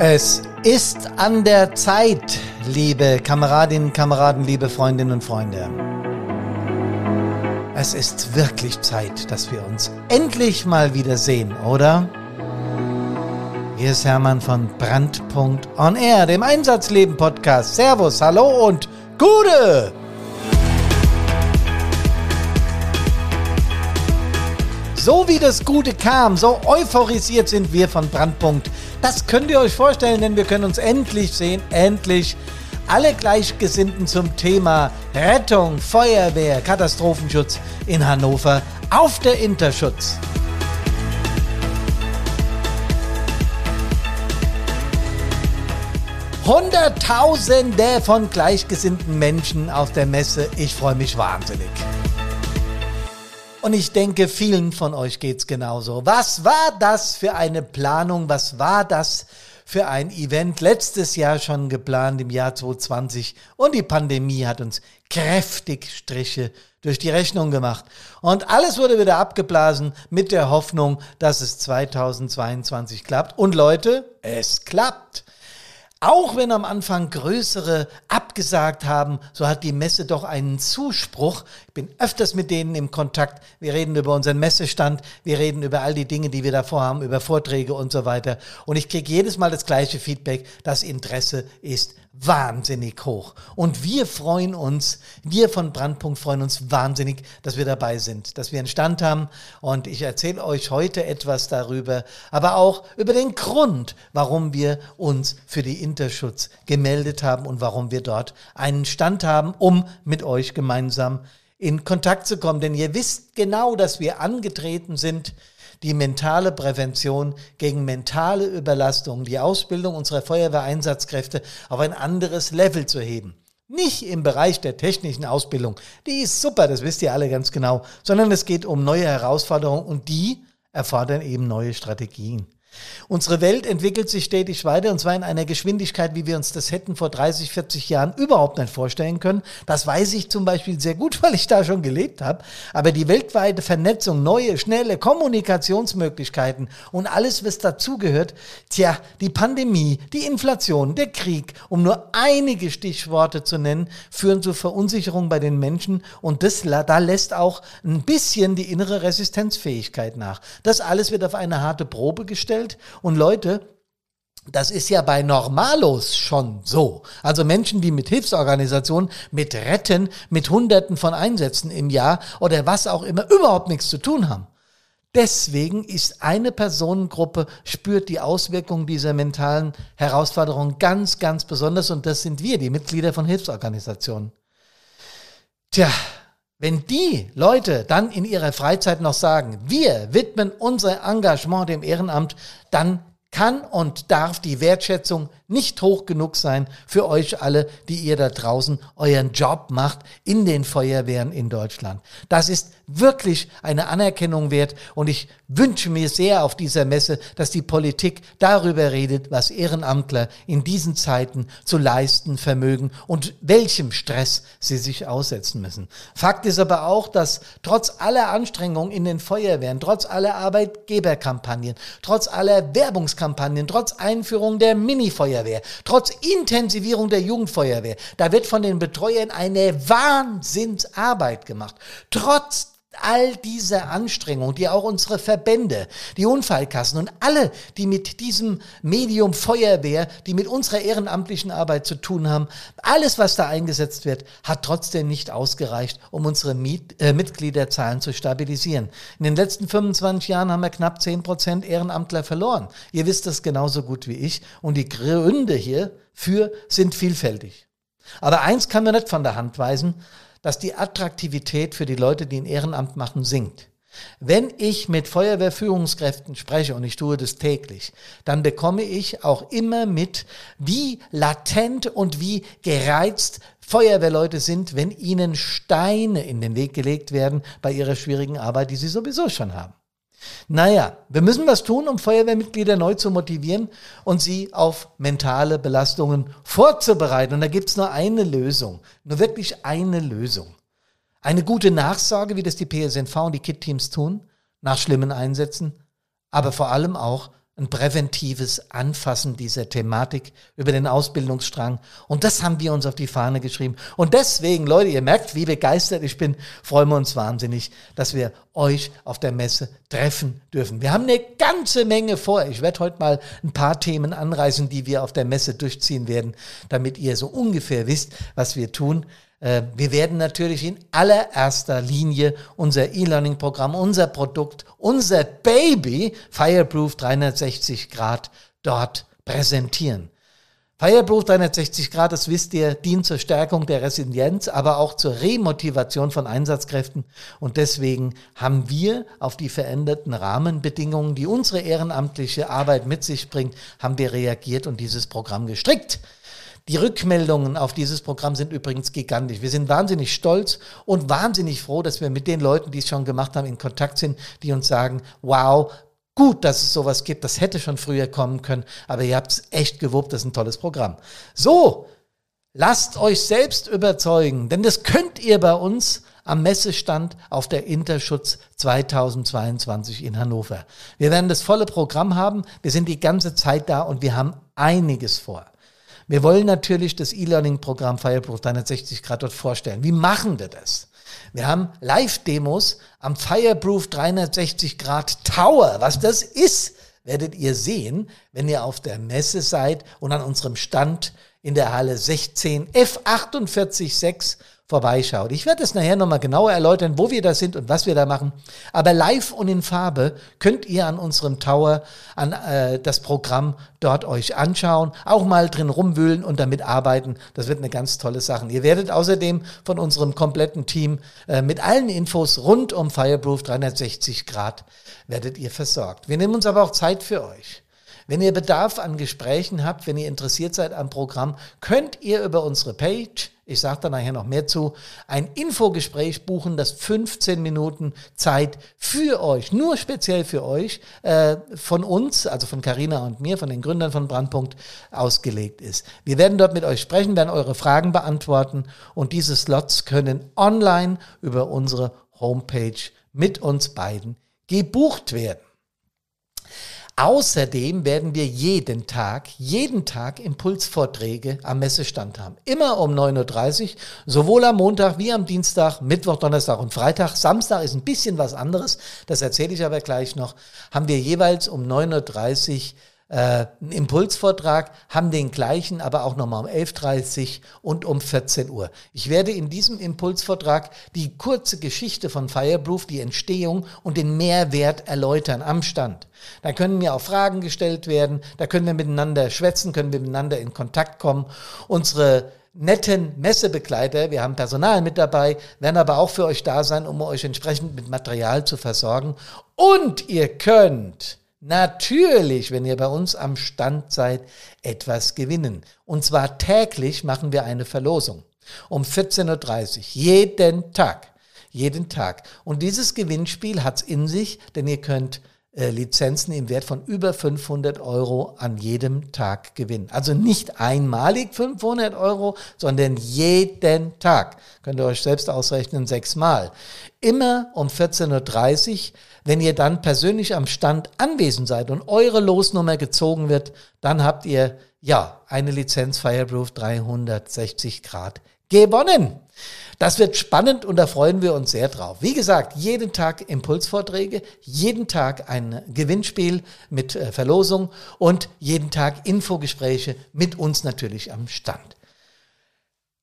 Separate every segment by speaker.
Speaker 1: Es ist an der Zeit, liebe Kameradinnen, Kameraden, liebe Freundinnen und Freunde. Es ist wirklich Zeit, dass wir uns endlich mal wieder sehen, oder? Hier ist Hermann von Brandpunkt On Air, dem Einsatzleben Podcast. Servus, hallo und Gute! So wie das Gute kam, so euphorisiert sind wir von Brandpunkt. Das könnt ihr euch vorstellen, denn wir können uns endlich sehen, endlich alle Gleichgesinnten zum Thema Rettung, Feuerwehr, Katastrophenschutz in Hannover auf der Interschutz. Hunderttausende von gleichgesinnten Menschen auf der Messe. Ich freue mich wahnsinnig. Und ich denke, vielen von euch geht's genauso. Was war das für eine Planung? Was war das für ein Event? Letztes Jahr schon geplant, im Jahr 2020. Und die Pandemie hat uns kräftig Striche durch die Rechnung gemacht. Und alles wurde wieder abgeblasen mit der Hoffnung, dass es 2022 klappt. Und Leute, es klappt. Auch wenn am Anfang größere abgesagt haben, so hat die Messe doch einen Zuspruch. Ich bin öfters mit denen im Kontakt. Wir reden über unseren Messestand, wir reden über all die Dinge, die wir davor haben, über Vorträge und so weiter. Und ich kriege jedes Mal das gleiche Feedback. Das Interesse ist wahnsinnig hoch. Und wir freuen uns, wir von Brandpunkt freuen uns wahnsinnig, dass wir dabei sind, dass wir einen Stand haben. Und ich erzähle euch heute etwas darüber, aber auch über den Grund, warum wir uns für die Interschutz gemeldet haben und warum wir dort einen Stand haben, um mit euch gemeinsam in Kontakt zu kommen. Denn ihr wisst genau, dass wir angetreten sind, die mentale Prävention gegen mentale Überlastung, die Ausbildung unserer Feuerwehreinsatzkräfte auf ein anderes Level zu heben. Nicht im Bereich der technischen Ausbildung, die ist super, das wisst ihr alle ganz genau, sondern es geht um neue Herausforderungen und die erfordern eben neue Strategien. Unsere Welt entwickelt sich stetig weiter und zwar in einer Geschwindigkeit, wie wir uns das hätten vor 30, 40 Jahren überhaupt nicht vorstellen können. Das weiß ich zum Beispiel sehr gut, weil ich da schon gelebt habe. Aber die weltweite Vernetzung, neue, schnelle Kommunikationsmöglichkeiten und alles, was dazugehört, tja, die Pandemie, die Inflation, der Krieg, um nur einige Stichworte zu nennen, führen zu Verunsicherung bei den Menschen und das, da lässt auch ein bisschen die innere Resistenzfähigkeit nach. Das alles wird auf eine harte Probe gestellt Welt. Und Leute, das ist ja bei Normalos schon so. Also Menschen, die mit Hilfsorganisationen, mit Retten, mit Hunderten von Einsätzen im Jahr oder was auch immer überhaupt nichts zu tun haben. Deswegen ist eine Personengruppe, spürt die Auswirkungen dieser mentalen Herausforderung ganz, ganz besonders und das sind wir, die Mitglieder von Hilfsorganisationen. Tja, wenn die Leute dann in ihrer Freizeit noch sagen, wir widmen unser Engagement dem Ehrenamt, dann kann und darf die Wertschätzung nicht hoch genug sein für euch alle, die ihr da draußen euren Job macht in den Feuerwehren in Deutschland. Das ist wirklich eine Anerkennung wert und ich wünsche mir sehr auf dieser Messe, dass die Politik darüber redet, was Ehrenamtler in diesen Zeiten zu leisten vermögen und welchem Stress sie sich aussetzen müssen. Fakt ist aber auch, dass trotz aller Anstrengungen in den Feuerwehren, trotz aller Arbeitgeberkampagnen, trotz aller Werbungskampagnen, trotz Einführung der Mini-Feuerwehr, Feuerwehr, trotz Intensivierung der Jugendfeuerwehr, da wird von den Betreuern eine Wahnsinnsarbeit gemacht. Trotz all diese Anstrengungen, die auch unsere Verbände, die Unfallkassen und alle, die mit diesem Medium Feuerwehr, die mit unserer ehrenamtlichen Arbeit zu tun haben, alles, was da eingesetzt wird, hat trotzdem nicht ausgereicht, um unsere Miet äh, Mitgliederzahlen zu stabilisieren. In den letzten 25 Jahren haben wir knapp 10 Prozent Ehrenamtler verloren. Ihr wisst das genauso gut wie ich. Und die Gründe hierfür sind vielfältig. Aber eins kann man nicht von der Hand weisen, dass die Attraktivität für die Leute, die ein Ehrenamt machen, sinkt. Wenn ich mit Feuerwehrführungskräften spreche, und ich tue das täglich, dann bekomme ich auch immer mit, wie latent und wie gereizt Feuerwehrleute sind, wenn ihnen Steine in den Weg gelegt werden bei ihrer schwierigen Arbeit, die sie sowieso schon haben. Naja, wir müssen was tun, um Feuerwehrmitglieder neu zu motivieren und sie auf mentale Belastungen vorzubereiten. Und da gibt es nur eine Lösung, nur wirklich eine Lösung. Eine gute Nachsorge, wie das die PSNV und die KIT-Teams tun, nach schlimmen Einsätzen, aber vor allem auch ein präventives Anfassen dieser Thematik über den Ausbildungsstrang. Und das haben wir uns auf die Fahne geschrieben. Und deswegen, Leute, ihr merkt, wie begeistert ich bin, freuen wir uns wahnsinnig, dass wir euch auf der Messe treffen dürfen. Wir haben eine ganze Menge vor. Ich werde heute mal ein paar Themen anreißen, die wir auf der Messe durchziehen werden, damit ihr so ungefähr wisst, was wir tun. Äh, wir werden natürlich in allererster Linie unser E-Learning-Programm, unser Produkt, unser Baby Fireproof 360 Grad dort präsentieren. Fireproof 360 Grad, das wisst ihr, dient zur Stärkung der Resilienz, aber auch zur Remotivation von Einsatzkräften. Und deswegen haben wir auf die veränderten Rahmenbedingungen, die unsere ehrenamtliche Arbeit mit sich bringt, haben wir reagiert und dieses Programm gestrickt. Die Rückmeldungen auf dieses Programm sind übrigens gigantisch. Wir sind wahnsinnig stolz und wahnsinnig froh, dass wir mit den Leuten, die es schon gemacht haben, in Kontakt sind, die uns sagen, wow, gut, dass es sowas gibt, das hätte schon früher kommen können, aber ihr habt es echt gewuppt, das ist ein tolles Programm. So, lasst euch selbst überzeugen, denn das könnt ihr bei uns am Messestand auf der Interschutz 2022 in Hannover. Wir werden das volle Programm haben, wir sind die ganze Zeit da und wir haben einiges vor. Wir wollen natürlich das E-Learning-Programm Fireproof 360 Grad dort vorstellen. Wie machen wir das? Wir haben Live-Demos am Fireproof 360 Grad Tower. Was das ist, werdet ihr sehen, wenn ihr auf der Messe seid und an unserem Stand in der Halle 16 F486 vorbeischaut. Ich werde es nachher nochmal genauer erläutern, wo wir da sind und was wir da machen. Aber live und in Farbe könnt ihr an unserem Tower an äh, das Programm dort euch anschauen, auch mal drin rumwühlen und damit arbeiten. Das wird eine ganz tolle Sache. Ihr werdet außerdem von unserem kompletten Team äh, mit allen Infos rund um Fireproof 360 Grad werdet ihr versorgt. Wir nehmen uns aber auch Zeit für euch. Wenn ihr Bedarf an Gesprächen habt, wenn ihr interessiert seid am Programm, könnt ihr über unsere Page ich sage da nachher noch mehr zu, ein Infogespräch buchen, das 15 Minuten Zeit für euch, nur speziell für euch, äh, von uns, also von Carina und mir, von den Gründern von Brandpunkt, ausgelegt ist. Wir werden dort mit euch sprechen, werden eure Fragen beantworten und diese Slots können online über unsere Homepage mit uns beiden gebucht werden. Außerdem werden wir jeden Tag, jeden Tag Impulsvorträge am Messestand haben. Immer um 9.30 Uhr, sowohl am Montag wie am Dienstag, Mittwoch, Donnerstag und Freitag. Samstag ist ein bisschen was anderes, das erzähle ich aber gleich noch. Haben wir jeweils um 9.30 Uhr äh, einen Impulsvortrag, haben den gleichen, aber auch nochmal um 11.30 Uhr und um 14 Uhr. Ich werde in diesem Impulsvortrag die kurze Geschichte von Fireproof, die Entstehung und den Mehrwert erläutern am Stand. Da können mir auch Fragen gestellt werden, da können wir miteinander schwätzen, können wir miteinander in Kontakt kommen. Unsere netten Messebegleiter, wir haben Personal mit dabei, werden aber auch für euch da sein, um euch entsprechend mit Material zu versorgen. Und ihr könnt natürlich, wenn ihr bei uns am Stand seid, etwas gewinnen. Und zwar täglich machen wir eine Verlosung. Um 14.30 Uhr. Jeden Tag. Jeden Tag. Und dieses Gewinnspiel hat's in sich, denn ihr könnt äh, Lizenzen im Wert von über 500 Euro an jedem Tag gewinnen. Also nicht einmalig 500 Euro, sondern jeden Tag. Könnt ihr euch selbst ausrechnen, sechsmal. Immer um 14.30 Uhr wenn ihr dann persönlich am Stand anwesend seid und eure Losnummer gezogen wird, dann habt ihr ja eine Lizenz Fireproof 360 Grad gewonnen. Das wird spannend und da freuen wir uns sehr drauf. Wie gesagt, jeden Tag Impulsvorträge, jeden Tag ein Gewinnspiel mit äh, Verlosung und jeden Tag Infogespräche mit uns natürlich am Stand.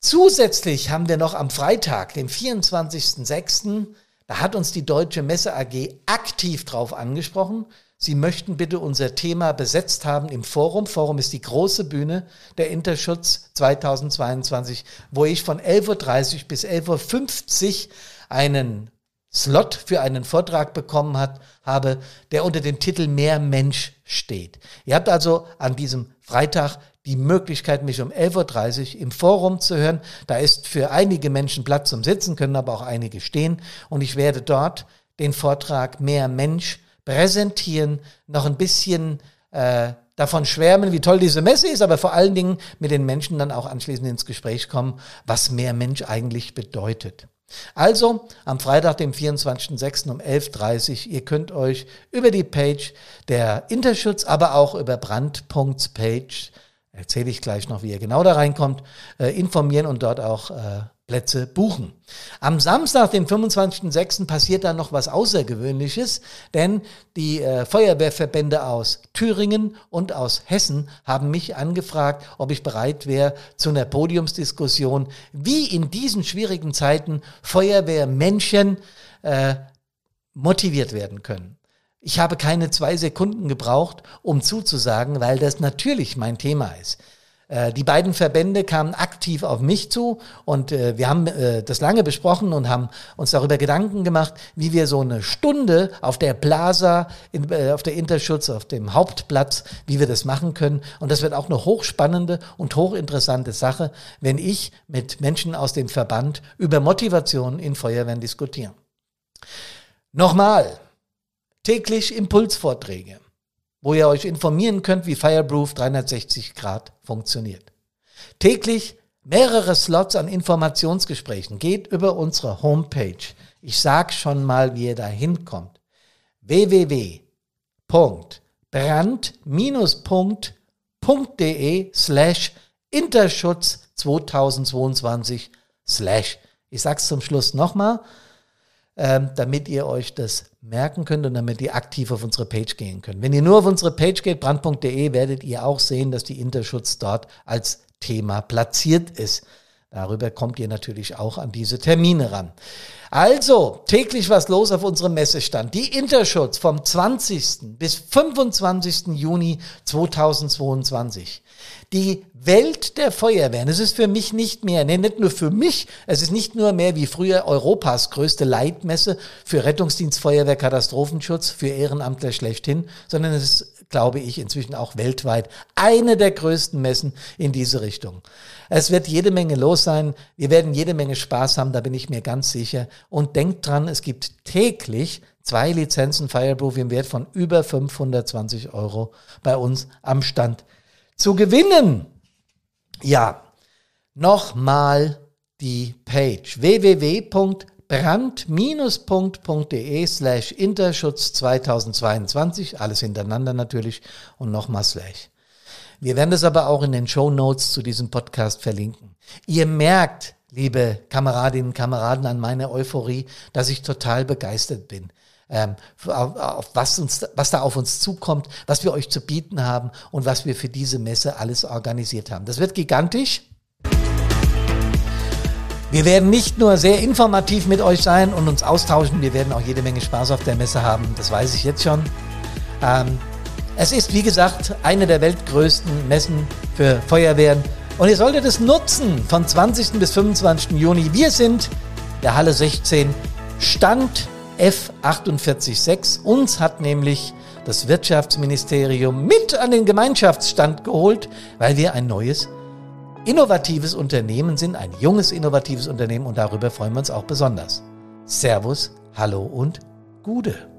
Speaker 1: Zusätzlich haben wir noch am Freitag, dem 24.06., da hat uns die Deutsche Messe AG aktiv drauf angesprochen. Sie möchten bitte unser Thema besetzt haben im Forum. Forum ist die große Bühne der Interschutz 2022, wo ich von 11.30 Uhr bis 11.50 Uhr einen Slot für einen Vortrag bekommen hat, habe, der unter dem Titel Mehr Mensch steht. Ihr habt also an diesem Freitag die Möglichkeit, mich um 11.30 Uhr im Forum zu hören. Da ist für einige Menschen Platz zum Sitzen, können aber auch einige stehen. Und ich werde dort den Vortrag Mehr Mensch präsentieren, noch ein bisschen äh, davon schwärmen, wie toll diese Messe ist, aber vor allen Dingen mit den Menschen dann auch anschließend ins Gespräch kommen, was mehr Mensch eigentlich bedeutet. Also am Freitag, dem 24.06. um 11.30 Uhr, ihr könnt euch über die Page der Interschutz, aber auch über Brandpunktspage, erzähle ich gleich noch, wie ihr genau da reinkommt, äh, informieren und dort auch äh, Plätze buchen. Am Samstag, den 25.06. passiert dann noch was Außergewöhnliches, denn die äh, Feuerwehrverbände aus Thüringen und aus Hessen haben mich angefragt, ob ich bereit wäre zu einer Podiumsdiskussion, wie in diesen schwierigen Zeiten Feuerwehrmenschen äh, motiviert werden können. Ich habe keine zwei Sekunden gebraucht, um zuzusagen, weil das natürlich mein Thema ist. Äh, die beiden Verbände kamen aktiv auf mich zu und äh, wir haben äh, das lange besprochen und haben uns darüber Gedanken gemacht, wie wir so eine Stunde auf der Plaza, in, äh, auf der Interschutz, auf dem Hauptplatz, wie wir das machen können. Und das wird auch eine hochspannende und hochinteressante Sache, wenn ich mit Menschen aus dem Verband über Motivation in Feuerwehren diskutiere. Nochmal, täglich Impulsvorträge wo ihr euch informieren könnt, wie Fireproof 360 Grad funktioniert. Täglich mehrere Slots an Informationsgesprächen. Geht über unsere Homepage. Ich sag schon mal, wie ihr da hinkommt. www.brand-punkt.de slash Interschutz 2022 slash. Ich sag's zum Schluss nochmal ähm, damit ihr euch das merken könnt und damit ihr aktiv auf unsere Page gehen könnt. Wenn ihr nur auf unsere Page geht, brand.de, werdet ihr auch sehen, dass die Interschutz dort als Thema platziert ist. Darüber kommt ihr natürlich auch an diese Termine ran. Also, täglich was los auf unserem Messestand. Die Interschutz vom 20. bis 25. Juni 2022 die Welt der Feuerwehren. Es ist für mich nicht mehr, nee, nicht nur für mich, es ist nicht nur mehr wie früher Europas größte Leitmesse für Rettungsdienst, Feuerwehr, Katastrophenschutz, für Ehrenamtler schlechthin, sondern es ist, glaube ich, inzwischen auch weltweit eine der größten Messen in diese Richtung. Es wird jede Menge los sein. Wir werden jede Menge Spaß haben, da bin ich mir ganz sicher. Und denkt dran, es gibt täglich zwei Lizenzen Fireproof im Wert von über 520 Euro bei uns am Stand zu gewinnen. Ja, nochmal die Page www.brand-punkt.de slash Interschutz 2022, alles hintereinander natürlich und nochmal slash. Wir werden das aber auch in den Show Notes zu diesem Podcast verlinken. Ihr merkt, liebe Kameradinnen und Kameraden, an meiner Euphorie, dass ich total begeistert bin ähm, auf, auf was, uns, was da auf uns zukommt, was wir euch zu bieten haben und was wir für diese Messe alles organisiert haben. Das wird gigantisch. Wir werden nicht nur sehr informativ mit euch sein und uns austauschen, wir werden auch jede Menge Spaß auf der Messe haben, das weiß ich jetzt schon. Ähm, es ist, wie gesagt, eine der weltgrößten Messen für Feuerwehren und ihr solltet es nutzen von 20. bis 25. Juni. Wir sind der Halle 16 Stand F486. Uns hat nämlich das Wirtschaftsministerium mit an den Gemeinschaftsstand geholt, weil wir ein neues, innovatives Unternehmen sind, ein junges, innovatives Unternehmen und darüber freuen wir uns auch besonders. Servus, hallo und Gude.